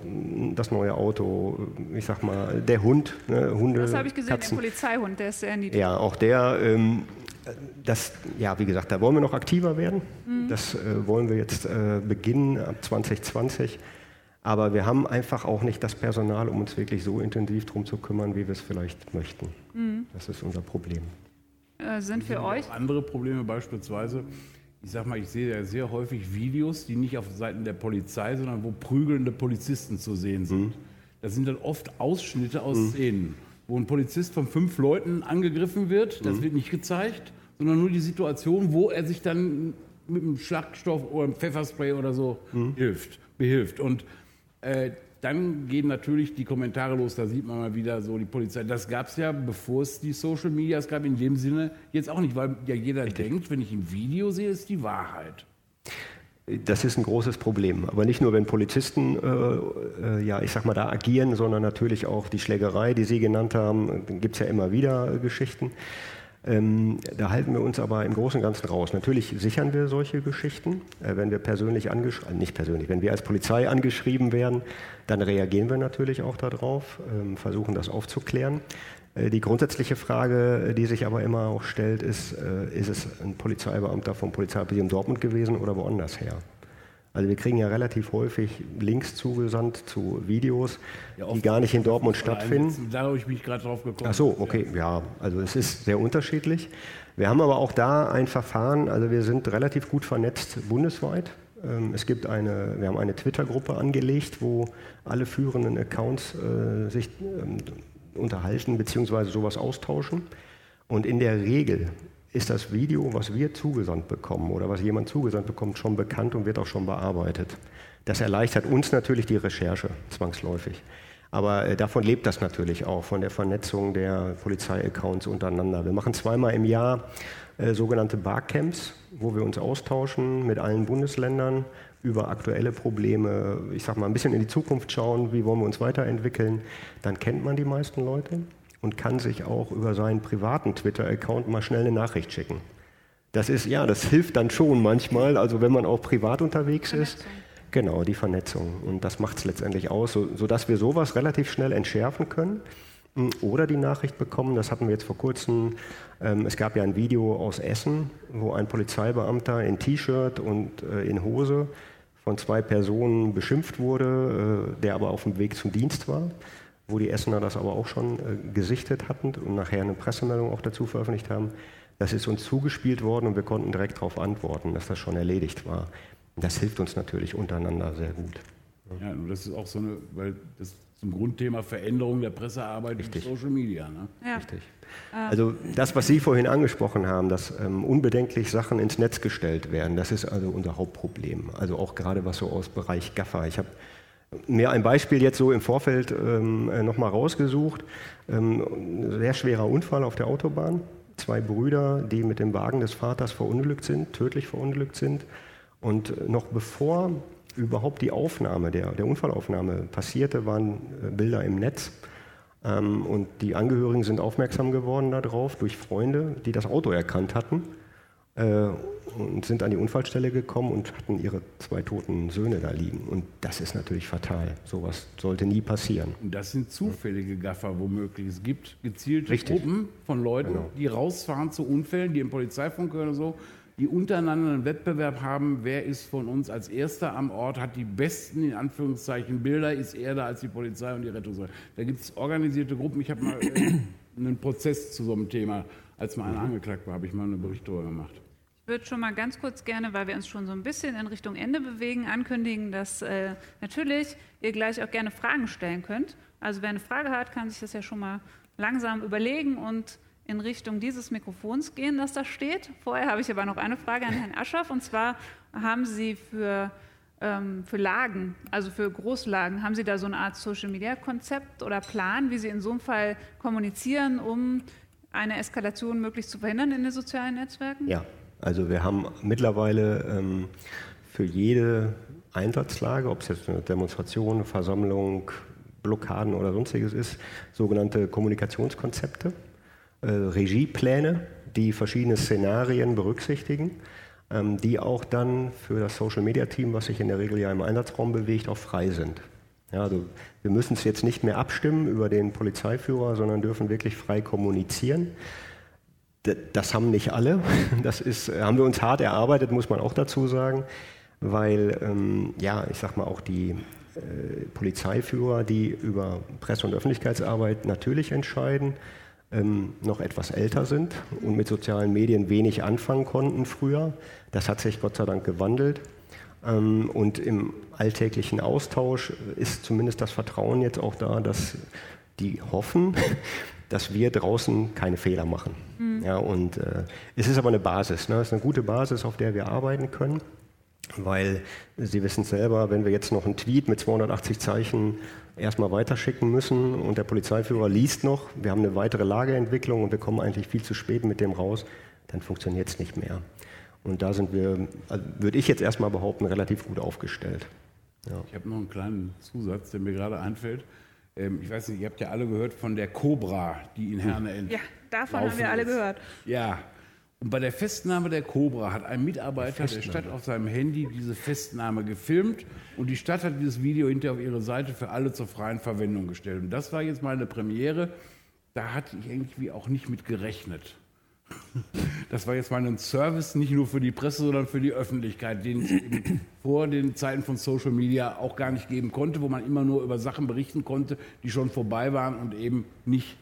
das neue Auto, ich sag mal, der Hund, ne, Hunde. Das habe ich gesehen, Katzen. der Polizeihund, der ist sehr niedlich. Ja, auch der, ähm, das, ja, wie gesagt, da wollen wir noch aktiver werden. Mhm. Das äh, wollen wir jetzt äh, beginnen ab 2020. Aber wir haben einfach auch nicht das Personal, um uns wirklich so intensiv darum zu kümmern, wie wir es vielleicht möchten. Mhm. Das ist unser Problem. Äh, sind für euch? Andere Probleme beispielsweise. Ich sag mal, ich sehe ja sehr häufig Videos, die nicht auf Seiten der Polizei, sondern wo prügelnde Polizisten zu sehen sind. Mhm. Das sind dann oft Ausschnitte aus mhm. Szenen wo ein Polizist von fünf Leuten angegriffen wird. Das mhm. wird nicht gezeigt, sondern nur die Situation, wo er sich dann mit einem Schlagstoff oder einem Pfefferspray oder so mhm. hilft, behilft. Und äh, dann gehen natürlich die Kommentare los, da sieht man mal wieder so die Polizei. Das gab es ja, bevor es die Social Medias gab, in dem Sinne jetzt auch nicht, weil ja jeder Richtig. denkt, wenn ich ein Video sehe, ist die Wahrheit. Das ist ein großes Problem. Aber nicht nur, wenn Polizisten, äh, äh, ja, ich sag mal, da agieren, sondern natürlich auch die Schlägerei, die Sie genannt haben. Da gibt es ja immer wieder äh, Geschichten. Ähm, da halten wir uns aber im Großen und Ganzen raus. Natürlich sichern wir solche Geschichten. Äh, wenn wir persönlich angeschrieben, äh, nicht persönlich, wenn wir als Polizei angeschrieben werden, dann reagieren wir natürlich auch darauf, ähm, versuchen das aufzuklären. Äh, die grundsätzliche Frage, die sich aber immer auch stellt, ist, äh, ist es ein Polizeibeamter vom Polizeipräsidium Dortmund gewesen oder woanders her? Also wir kriegen ja relativ häufig Links zugesandt zu Videos, ja, die gar nicht in Dortmund stattfinden. Da habe ich mich gerade drauf gekommen. Ach so, okay, ja, also es ist sehr unterschiedlich. Wir haben aber auch da ein Verfahren, also wir sind relativ gut vernetzt bundesweit. Ähm, es gibt eine, wir haben eine Twitter-Gruppe angelegt, wo alle führenden Accounts äh, sich ähm, unterhalten bzw. sowas austauschen. Und in der Regel ist das Video, was wir zugesandt bekommen oder was jemand zugesandt bekommt, schon bekannt und wird auch schon bearbeitet. Das erleichtert uns natürlich die Recherche zwangsläufig. Aber äh, davon lebt das natürlich auch, von der Vernetzung der Polizeiaccounts untereinander. Wir machen zweimal im Jahr äh, sogenannte Barcamps, wo wir uns austauschen mit allen Bundesländern über aktuelle Probleme, ich sag mal, ein bisschen in die Zukunft schauen, wie wollen wir uns weiterentwickeln, dann kennt man die meisten Leute und kann sich auch über seinen privaten Twitter-Account mal schnell eine Nachricht schicken. Das ist, ja, das hilft dann schon manchmal, also wenn man auch privat unterwegs ist. Genau, die Vernetzung. Und das macht es letztendlich aus, so, sodass wir sowas relativ schnell entschärfen können hm, oder die Nachricht bekommen, das hatten wir jetzt vor kurzem, ähm, es gab ja ein Video aus Essen, wo ein Polizeibeamter in T-Shirt und äh, in Hose von zwei Personen beschimpft wurde, äh, der aber auf dem Weg zum Dienst war, wo die Essener das aber auch schon äh, gesichtet hatten und nachher eine Pressemeldung auch dazu veröffentlicht haben. Das ist uns zugespielt worden und wir konnten direkt darauf antworten, dass das schon erledigt war. Das hilft uns natürlich untereinander sehr gut. Ja, und das ist auch so eine, weil das zum Grundthema Veränderung der Pressearbeit Richtig. in Social Media. Ne? Ja. Richtig. Also das, was Sie vorhin angesprochen haben, dass ähm, unbedenklich Sachen ins Netz gestellt werden, das ist also unser Hauptproblem. Also auch gerade was so aus Bereich Gaffer. Ich habe mir ein Beispiel jetzt so im Vorfeld ähm, äh, nochmal rausgesucht. Ähm, sehr schwerer Unfall auf der Autobahn. Zwei Brüder, die mit dem Wagen des Vaters verunglückt sind, tödlich verunglückt sind. Und noch bevor überhaupt die Aufnahme, der, der Unfallaufnahme passierte, waren äh, Bilder im Netz. Ähm, und die Angehörigen sind aufmerksam geworden darauf durch Freunde, die das Auto erkannt hatten äh, und sind an die Unfallstelle gekommen und hatten ihre zwei toten Söhne da liegen. Und das ist natürlich fatal. Sowas sollte nie passieren. Und das sind zufällige Gaffer womöglich. Es gibt gezielte Richtig. Gruppen von Leuten, genau. die rausfahren zu Unfällen, die im Polizeifunk oder so die untereinander einen Wettbewerb haben, wer ist von uns als Erster am Ort, hat die besten, in Anführungszeichen, Bilder, ist eher da als die Polizei und die Rettungsleute. Da gibt es organisierte Gruppen. Ich habe mal äh, einen Prozess zu so einem Thema, als mal einer angeklagt war, habe ich mal einen Bericht darüber gemacht. Ich würde schon mal ganz kurz gerne, weil wir uns schon so ein bisschen in Richtung Ende bewegen, ankündigen, dass äh, natürlich ihr gleich auch gerne Fragen stellen könnt. Also wer eine Frage hat, kann sich das ja schon mal langsam überlegen und in Richtung dieses Mikrofons gehen, das da steht. Vorher habe ich aber noch eine Frage an Herrn Aschoff. Und zwar haben Sie für, ähm, für Lagen, also für Großlagen, haben Sie da so eine Art Social-Media-Konzept oder Plan, wie Sie in so einem Fall kommunizieren, um eine Eskalation möglichst zu verhindern in den sozialen Netzwerken? Ja, also wir haben mittlerweile ähm, für jede Einsatzlage, ob es jetzt eine Demonstration, Versammlung, Blockaden oder sonstiges ist, sogenannte Kommunikationskonzepte äh, Regiepläne, die verschiedene Szenarien berücksichtigen, ähm, die auch dann für das Social Media Team, was sich in der Regel ja im Einsatzraum bewegt, auch frei sind. Ja, also wir müssen es jetzt nicht mehr abstimmen über den Polizeiführer, sondern dürfen wirklich frei kommunizieren. Das haben nicht alle. Das ist, haben wir uns hart erarbeitet, muss man auch dazu sagen, weil, ähm, ja, ich sag mal, auch die äh, Polizeiführer, die über Presse- und Öffentlichkeitsarbeit natürlich entscheiden, ähm, noch etwas älter sind und mit sozialen Medien wenig anfangen konnten früher. Das hat sich Gott sei Dank gewandelt. Ähm, und im alltäglichen Austausch ist zumindest das Vertrauen jetzt auch da, dass die hoffen, dass wir draußen keine Fehler machen. Mhm. Ja, und äh, es ist aber eine Basis, ne? es ist eine gute Basis, auf der wir arbeiten können weil Sie wissen selber, wenn wir jetzt noch einen Tweet mit 280 Zeichen erstmal weiterschicken müssen und der Polizeiführer liest noch, wir haben eine weitere Lageentwicklung und wir kommen eigentlich viel zu spät mit dem raus, dann funktioniert es nicht mehr. Und da sind wir, also würde ich jetzt erstmal behaupten, relativ gut aufgestellt. Ja. Ich habe noch einen kleinen Zusatz, der mir gerade einfällt. Ähm, ich weiß nicht, ihr habt ja alle gehört von der Cobra, die in Herne hm. Ja, davon haben wir alle gehört. Ja, und bei der Festnahme der Cobra hat ein Mitarbeiter der Stadt auf seinem Handy diese Festnahme gefilmt und die Stadt hat dieses Video hinterher auf ihre Seite für alle zur freien Verwendung gestellt. Und das war jetzt mal eine Premiere, da hatte ich irgendwie auch nicht mit gerechnet. Das war jetzt mal ein Service, nicht nur für die Presse, sondern für die Öffentlichkeit, den es vor den Zeiten von Social Media auch gar nicht geben konnte, wo man immer nur über Sachen berichten konnte, die schon vorbei waren und eben nicht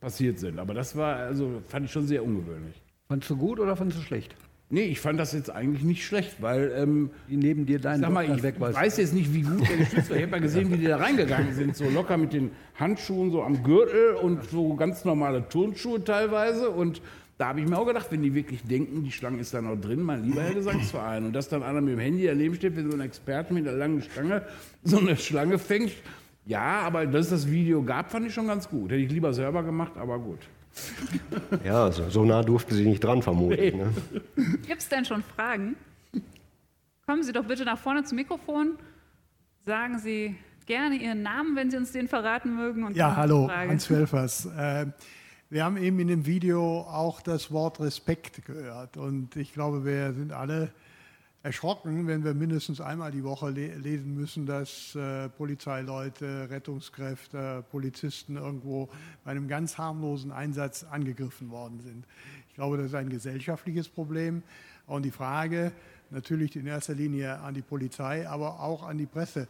passiert sind. Aber das war, also fand ich schon sehr ungewöhnlich. Fandest du gut oder fandest du schlecht? Nee, ich fand das jetzt eigentlich nicht schlecht, weil. Ähm, die neben dir deinen sag mal, ich weg weiß jetzt nicht, wie gut der geschützt war. Ich habe ja gesehen, wie die da reingegangen sind, so locker mit den Handschuhen so am Gürtel und so ganz normale Turnschuhe teilweise. Und da habe ich mir auch gedacht, wenn die wirklich denken, die Schlange ist da noch drin, mein lieber Herr Gesangsverein. Und dass dann einer mit dem Handy daneben steht, wie so ein Experte mit einer langen Stange so eine Schlange fängt. Ja, aber dass es das Video gab, fand ich schon ganz gut. Hätte ich lieber selber gemacht, aber gut. Ja, so, so, nah durften Sie nicht dran, vermutlich. Nee. Ne? Gibt es denn schon Fragen? Kommen Sie doch bitte nach vorne zum Mikrofon. Sagen Sie gerne Ihren Namen, wenn Sie uns den verraten mögen. ja, hallo, Hans Welfers. Äh, wir haben eben in dem Video auch das Wort Respekt gehört. Und ich glaube, wir sind alle erschrocken, wenn wir mindestens einmal die Woche le lesen müssen, dass äh, Polizeileute, Rettungskräfte, Polizisten irgendwo bei einem ganz harmlosen Einsatz angegriffen worden sind. Ich glaube, das ist ein gesellschaftliches Problem. Und die Frage natürlich in erster Linie an die Polizei, aber auch an die Presse.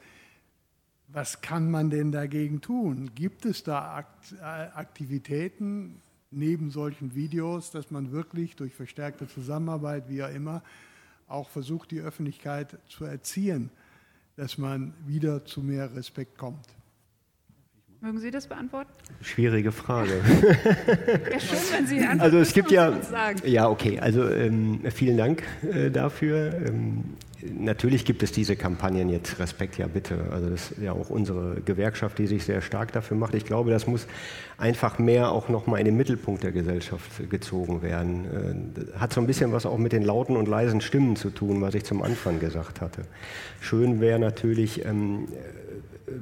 Was kann man denn dagegen tun? Gibt es da äh, Aktivitäten neben solchen Videos, dass man wirklich durch verstärkte Zusammenarbeit, wie auch immer, auch versucht, die Öffentlichkeit zu erziehen, dass man wieder zu mehr Respekt kommt. Mögen Sie das beantworten? Schwierige Frage. ja, schön, wenn Sie antworten. Also es gibt ja, ja okay, also ähm, vielen Dank äh, dafür. Ähm, natürlich gibt es diese Kampagnen jetzt, Respekt ja bitte. Also das ist ja auch unsere Gewerkschaft, die sich sehr stark dafür macht. Ich glaube, das muss einfach mehr auch nochmal in den Mittelpunkt der Gesellschaft gezogen werden. Äh, hat so ein bisschen was auch mit den lauten und leisen Stimmen zu tun, was ich zum Anfang gesagt hatte. Schön wäre natürlich, ähm,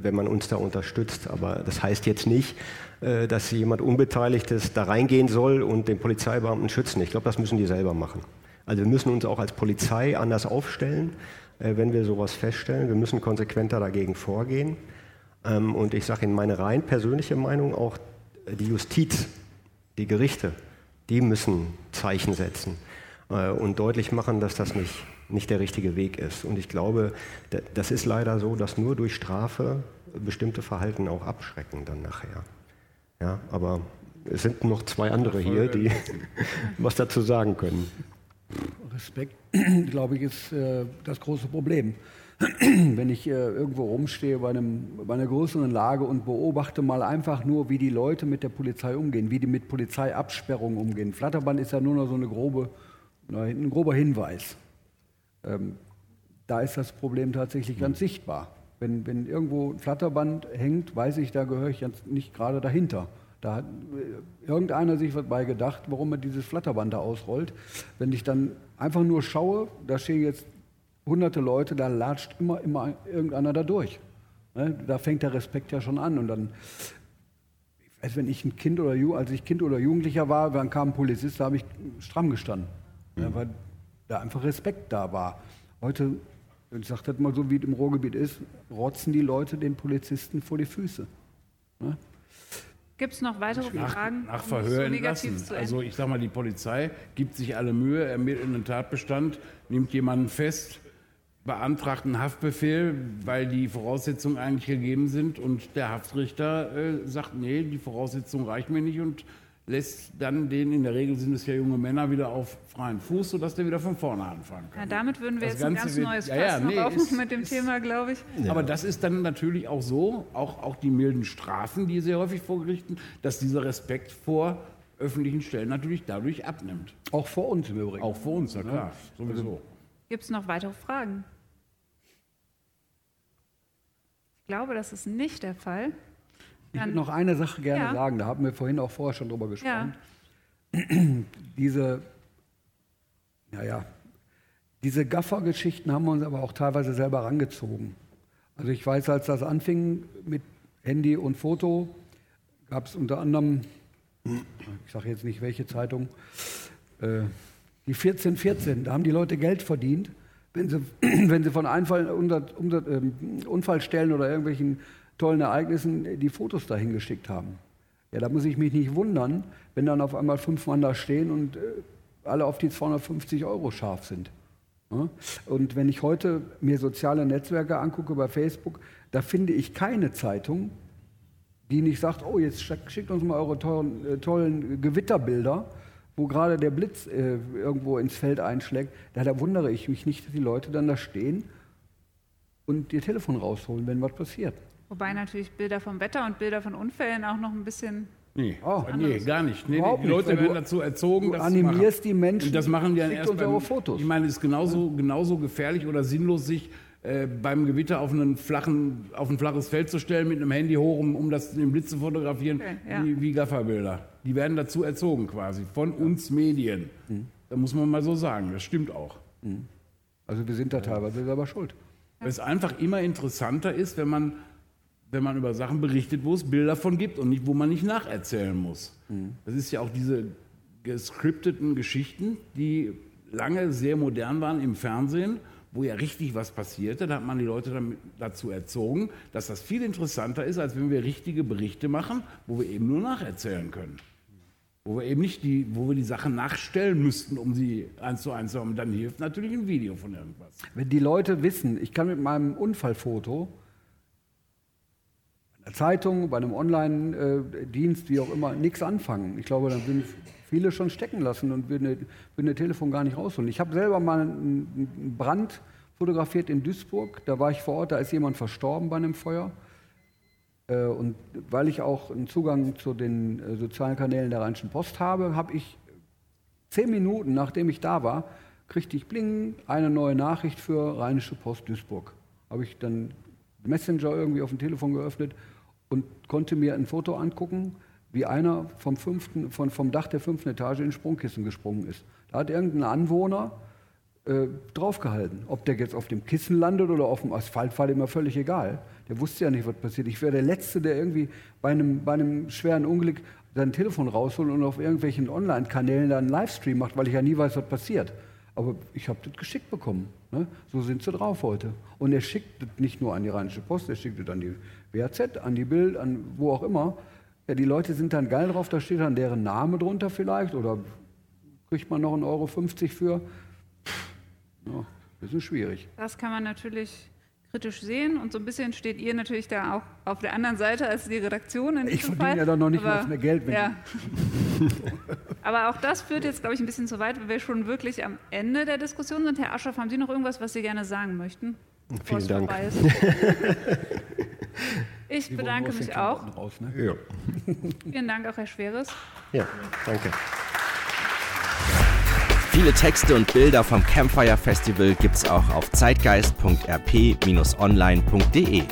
wenn man uns da unterstützt, aber das heißt jetzt nicht, äh, dass jemand Unbeteiligtes da reingehen soll und den Polizeibeamten schützen. Ich glaube, das müssen die selber machen. Also wir müssen uns auch als Polizei anders aufstellen, äh, wenn wir sowas feststellen. Wir müssen konsequenter dagegen vorgehen. Ähm, und ich sage Ihnen meine rein persönliche Meinung, auch die Justiz, die Gerichte, die müssen Zeichen setzen. Äh, und deutlich machen, dass das nicht, nicht der richtige Weg ist. Und ich glaube, das ist leider so, dass nur durch Strafe bestimmte Verhalten auch abschrecken dann nachher. Ja, aber es sind noch zwei andere hier, die was dazu sagen können. Respekt, glaube ich, ist äh, das große Problem. Wenn ich äh, irgendwo rumstehe bei, einem, bei einer größeren Lage und beobachte mal einfach nur, wie die Leute mit der Polizei umgehen, wie die mit Polizeiabsperrungen umgehen. Flatterband ist ja nur noch so eine grobe, ein grober Hinweis. Ähm, da ist das Problem tatsächlich ganz sichtbar. Wenn, wenn irgendwo ein Flatterband hängt, weiß ich, da gehöre ich jetzt nicht gerade dahinter. Da hat äh, irgendeiner sich was bei gedacht, warum er dieses Flatterband da ausrollt. Wenn ich dann einfach nur schaue, da stehen jetzt hunderte Leute, da latscht immer, immer irgendeiner da durch. Ne? Da fängt der Respekt ja schon an. Und dann, ich weiß, wenn ich ein Kind oder als ich Kind oder Jugendlicher war, dann kam ein Polizist, da habe ich stramm gestanden. Mhm. Ja, weil da einfach Respekt da war. Heute, ich sage das mal so, wie es im Ruhrgebiet ist, rotzen die Leute den Polizisten vor die Füße. Ne? Gibt es noch weitere nach, Fragen? Nach Verhör um entlassen. Also ich sage mal, die Polizei gibt sich alle Mühe, ermittelt einen Tatbestand, nimmt jemanden fest, beantragt einen Haftbefehl, weil die Voraussetzungen eigentlich gegeben sind und der Haftrichter äh, sagt, nee, die Voraussetzungen reichen mir nicht und lässt dann den, in der Regel sind es ja junge Männer, wieder auf freien Fuß, sodass der wieder von vorne anfangen kann. Ja, damit würden wir das jetzt Ganze ein ganz wird, neues Fass ja, ja, nee, aufmachen mit dem ist, Thema, glaube ich. Ja. Aber das ist dann natürlich auch so, auch, auch die milden Strafen, die sehr häufig vorgerichten, dass dieser Respekt vor öffentlichen Stellen natürlich dadurch abnimmt. Auch vor uns im Übrigen. Auch vor uns, ja klar, sowieso. Gibt es noch weitere Fragen? Ich glaube, das ist nicht der Fall. Ich würde noch eine Sache gerne ja. sagen, da haben wir vorhin auch vorher schon drüber gesprochen. Ja. Diese, naja, diese Gaffer-Geschichten haben wir uns aber auch teilweise selber rangezogen. Also ich weiß, als das anfing mit Handy und Foto, gab es unter anderem, ich sage jetzt nicht welche Zeitung, äh, die 1414, da haben die Leute Geld verdient, wenn sie, wenn sie von Einfall, ähm, Unfallstellen oder irgendwelchen tollen Ereignissen die Fotos dahin geschickt haben. Ja, da muss ich mich nicht wundern, wenn dann auf einmal fünf Mann da stehen und äh, alle auf die 250 Euro scharf sind. Ja? Und wenn ich heute mir soziale Netzwerke angucke bei Facebook, da finde ich keine Zeitung, die nicht sagt, oh, jetzt schickt uns mal eure tollen, äh, tollen Gewitterbilder, wo gerade der Blitz äh, irgendwo ins Feld einschlägt. Da, da wundere ich mich nicht, dass die Leute dann da stehen und ihr Telefon rausholen, wenn was passiert. Wobei natürlich Bilder vom Wetter und Bilder von Unfällen auch noch ein bisschen. Nee, oh, nee gar nicht. Nee, die Leute nicht, werden dazu erzogen, du animierst die Menschen. Und das machen die dann erst beim, Fotos. Ich meine, es ist genauso, genauso gefährlich oder sinnlos, sich äh, beim Gewitter auf, einen flachen, auf ein flaches Feld zu stellen mit einem Handy hoch, um, um das, den Blitz zu fotografieren, okay, ja. wie, wie Gafferbilder. Die werden dazu erzogen quasi, von uns Medien. Mhm. Da muss man mal so sagen, das stimmt auch. Mhm. Also wir sind da teilweise selber schuld. Weil es einfach immer interessanter ist, wenn man wenn man über Sachen berichtet, wo es Bilder von gibt und nicht, wo man nicht nacherzählen muss. Mhm. Das ist ja auch diese gescripteten Geschichten, die lange sehr modern waren im Fernsehen, wo ja richtig was passierte. Da hat man die Leute damit, dazu erzogen, dass das viel interessanter ist, als wenn wir richtige Berichte machen, wo wir eben nur nacherzählen können. Wo wir eben nicht die, wo wir die Sachen nachstellen müssten, um sie eins zu eins zu haben. Dann hilft natürlich ein Video von irgendwas. Wenn die Leute wissen, ich kann mit meinem Unfallfoto Zeitung, bei einem Online-Dienst, wie auch immer, nichts anfangen. Ich glaube, dann würden viele schon stecken lassen und würden, würden das Telefon gar nicht rausholen. Ich habe selber mal einen Brand fotografiert in Duisburg. Da war ich vor Ort, da ist jemand verstorben bei einem Feuer. Äh, und weil ich auch einen Zugang zu den äh, sozialen Kanälen der Rheinischen Post habe, habe ich zehn Minuten, nachdem ich da war, kriegte ich bling eine neue Nachricht für Rheinische Post Duisburg. Habe ich dann Messenger irgendwie auf dem Telefon geöffnet und konnte mir ein Foto angucken, wie einer vom, fünften, von, vom Dach der fünften Etage in Sprungkissen gesprungen ist. Da hat irgendein Anwohner äh, draufgehalten. Ob der jetzt auf dem Kissen landet oder auf dem Asphalt, war ihm völlig egal. Der wusste ja nicht, was passiert. Ich wäre der Letzte, der irgendwie bei einem, bei einem schweren Unglück sein Telefon rausholt und auf irgendwelchen Online-Kanälen dann einen Livestream macht, weil ich ja nie weiß, was passiert. Aber ich habe das geschickt bekommen. Ne? So sind sie drauf heute. Und er schickt das nicht nur an die Rheinische Post, er schickt es an die WAZ, an die Bild, an wo auch immer. Ja, die Leute sind dann geil drauf, da steht dann deren Name drunter vielleicht oder kriegt man noch 1,50 Euro für. Ja, bisschen schwierig. Das kann man natürlich kritisch sehen und so ein bisschen steht ihr natürlich da auch auf der anderen Seite als die Redaktion in Ich diesem verdiene Fall. ja doch noch nicht Aber- mal mehr Geld, wenn ja. Aber auch das führt jetzt, glaube ich, ein bisschen zu weit, weil wir schon wirklich am Ende der Diskussion sind. Herr Aschoff, haben Sie noch irgendwas, was Sie gerne sagen möchten? Vielen es Dank. Ich Sie bedanke mich auch. Raus, ne? Ja. Vielen Dank auch, Herr Schweres. ja, danke. Viele Texte und Bilder vom Campfire Festival gibt's auch auf zeitgeist.rp-online.de.